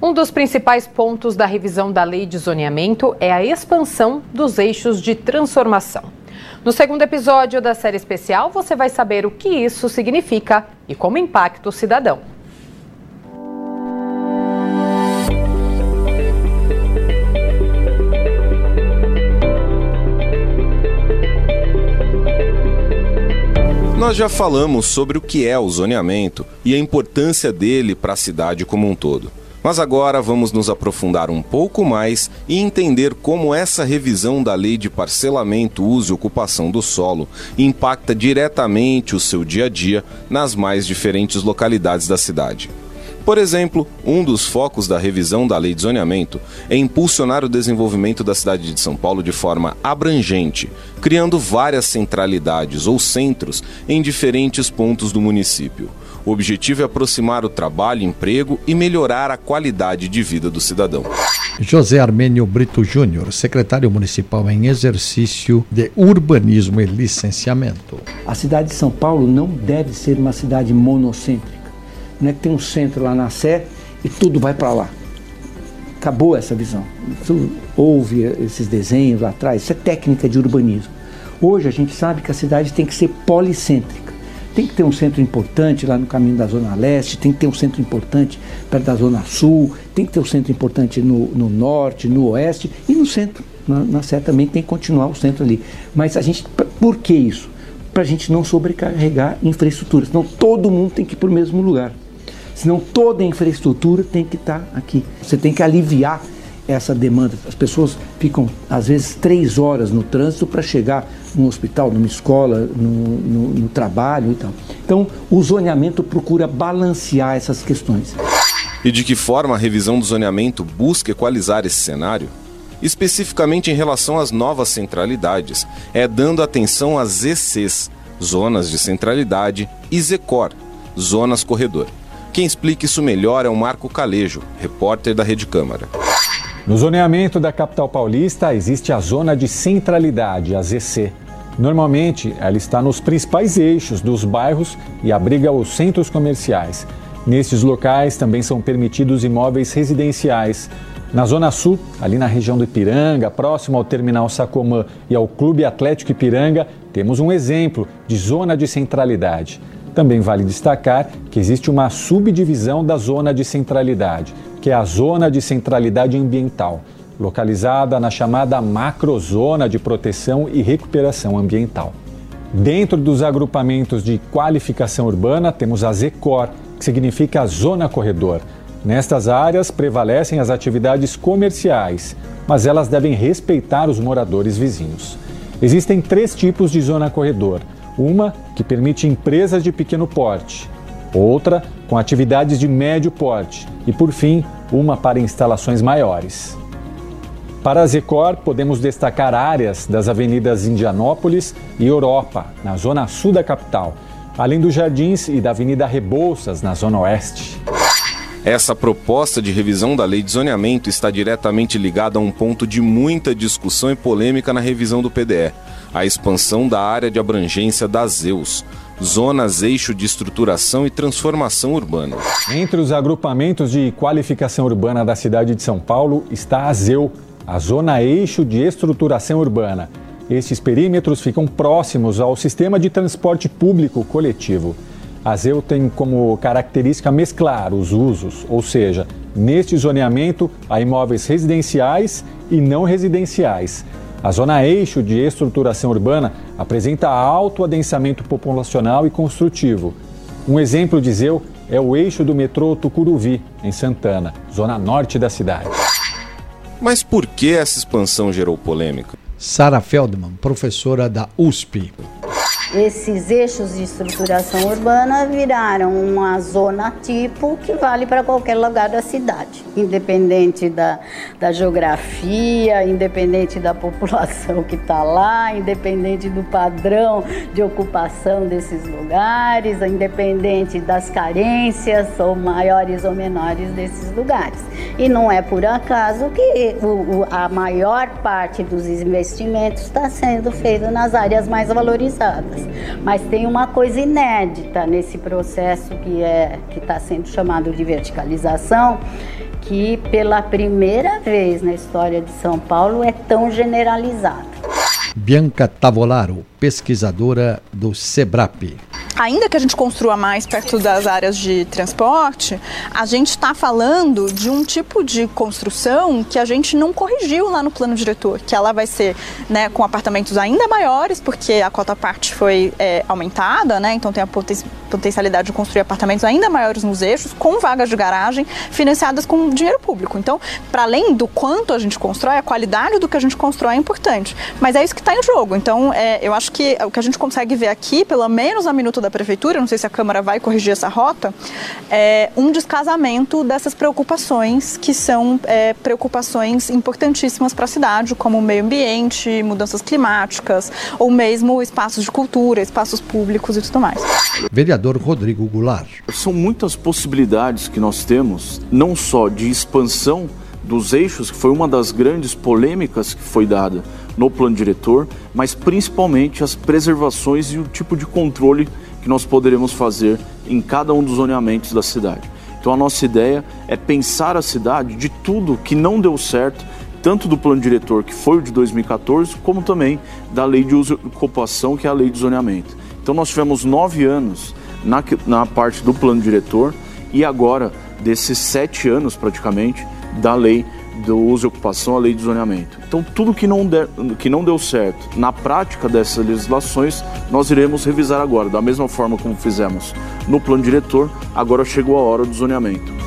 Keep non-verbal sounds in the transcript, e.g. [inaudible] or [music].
Um dos principais pontos da revisão da lei de zoneamento é a expansão dos eixos de transformação. No segundo episódio da série especial, você vai saber o que isso significa e como impacta o cidadão. Nós já falamos sobre o que é o zoneamento e a importância dele para a cidade como um todo. Mas agora vamos nos aprofundar um pouco mais e entender como essa revisão da lei de parcelamento, uso e ocupação do solo impacta diretamente o seu dia a dia nas mais diferentes localidades da cidade. Por exemplo, um dos focos da revisão da lei de zoneamento é impulsionar o desenvolvimento da cidade de São Paulo de forma abrangente, criando várias centralidades ou centros em diferentes pontos do município. O objetivo é aproximar o trabalho, emprego e melhorar a qualidade de vida do cidadão. José Armênio Brito Júnior, secretário municipal em exercício de urbanismo e licenciamento. A cidade de São Paulo não deve ser uma cidade monocêntrica não é que tem um centro lá na Sé e tudo vai para lá. Acabou essa visão. Tu houve esses desenhos lá atrás, isso é técnica de urbanismo. Hoje a gente sabe que a cidade tem que ser policêntrica. Tem que ter um centro importante lá no caminho da Zona Leste, tem que ter um centro importante perto da Zona Sul, tem que ter um centro importante no, no Norte, no Oeste e no centro. Na, na Sé também tem que continuar o centro ali. Mas a gente, por que isso? Para a gente não sobrecarregar infraestrutura, senão todo mundo tem que ir para o mesmo lugar. Senão toda a infraestrutura tem que estar aqui. Você tem que aliviar essa demanda. As pessoas ficam, às vezes, três horas no trânsito para chegar num hospital, numa escola, no, no, no, trabalho e tal. Então, o zoneamento procura balancear essas questões. E de que forma a revisão do zoneamento busca equalizar esse cenário? Especificamente em relação às novas centralidades, é dando atenção às ECs, Zonas de Centralidade, e ZECOR, Zonas Corredor. Quem explica isso melhor é o Marco Calejo, repórter da Rede Câmara. No zoneamento da capital paulista existe a zona de centralidade, a ZC. Normalmente, ela está nos principais eixos dos bairros e abriga os centros comerciais. Nestes locais também são permitidos imóveis residenciais. Na Zona Sul, ali na região do Ipiranga, próximo ao Terminal Sacomã e ao Clube Atlético Ipiranga, temos um exemplo de zona de centralidade. Também vale destacar que existe uma subdivisão da zona de centralidade, que é a zona de centralidade ambiental, localizada na chamada macrozona de proteção e recuperação ambiental. Dentro dos agrupamentos de qualificação urbana, temos a ZECOR, que significa Zona Corredor. Nestas áreas prevalecem as atividades comerciais, mas elas devem respeitar os moradores vizinhos. Existem três tipos de zona corredor: uma que permite empresas de pequeno porte, outra com atividades de médio porte e, por fim, uma para instalações maiores. Para a Zecor, podemos destacar áreas das avenidas Indianópolis e Europa, na zona sul da capital, além dos jardins e da Avenida Rebouças, na zona oeste. Essa proposta de revisão da lei de zoneamento está diretamente ligada a um ponto de muita discussão e polêmica na revisão do PDE, a expansão da área de abrangência das ZEUS, Zonas Eixo de Estruturação e Transformação Urbana. Entre os agrupamentos de qualificação urbana da cidade de São Paulo está a ZEU, a Zona Eixo de Estruturação Urbana. Estes perímetros ficam próximos ao sistema de transporte público coletivo. A ZEU tem como característica mesclar os usos, ou seja, neste zoneamento há imóveis residenciais e não residenciais. A zona eixo de estruturação urbana apresenta alto adensamento populacional e construtivo. Um exemplo de ZEU é o eixo do metrô Tucuruvi, em Santana, zona norte da cidade. Mas por que essa expansão gerou polêmica? Sara Feldman, professora da USP esses eixos de estruturação urbana viraram uma zona tipo que vale para qualquer lugar da cidade, independente da, da geografia, independente da [laughs] população que está lá, independente do padrão de ocupação desses lugares, independente das carências ou maiores ou menores desses lugares. E não é por acaso que o, a maior parte dos investimentos está sendo feito nas áreas mais valorizadas. Mas tem uma coisa inédita nesse processo que é que está sendo chamado de verticalização, que pela primeira vez na história de São Paulo é tão generalizado. Bianca Tavolaro, pesquisadora do SEBRAP ainda que a gente construa mais perto das áreas de transporte, a gente está falando de um tipo de construção que a gente não corrigiu lá no plano diretor, que ela vai ser né, com apartamentos ainda maiores, porque a cota parte foi é, aumentada, né, então tem a potencialidade de construir apartamentos ainda maiores nos eixos, com vagas de garagem financiadas com dinheiro público. Então, para além do quanto a gente constrói, a qualidade do que a gente constrói é importante. Mas é isso que está em jogo. Então, é, eu acho que o que a gente consegue ver aqui, pelo menos a minuto da da prefeitura, não sei se a Câmara vai corrigir essa rota, é um descasamento dessas preocupações que são é, preocupações importantíssimas para a cidade, como o meio ambiente, mudanças climáticas, ou mesmo espaços de cultura, espaços públicos e tudo mais. Vereador Rodrigo Goulart. São muitas possibilidades que nós temos, não só de expansão dos eixos, que foi uma das grandes polêmicas que foi dada no plano diretor, mas principalmente as preservações e o tipo de controle que nós poderemos fazer em cada um dos zoneamentos da cidade. Então a nossa ideia é pensar a cidade de tudo que não deu certo, tanto do plano diretor, que foi o de 2014, como também da lei de uso e ocupação, que é a lei de zoneamento. Então nós tivemos nove anos na, na parte do plano diretor e agora, desses sete anos praticamente, da lei do uso e ocupação, a lei de zoneamento. Então, tudo que não, der, que não deu certo na prática dessas legislações, nós iremos revisar agora. Da mesma forma como fizemos no plano diretor, agora chegou a hora do zoneamento.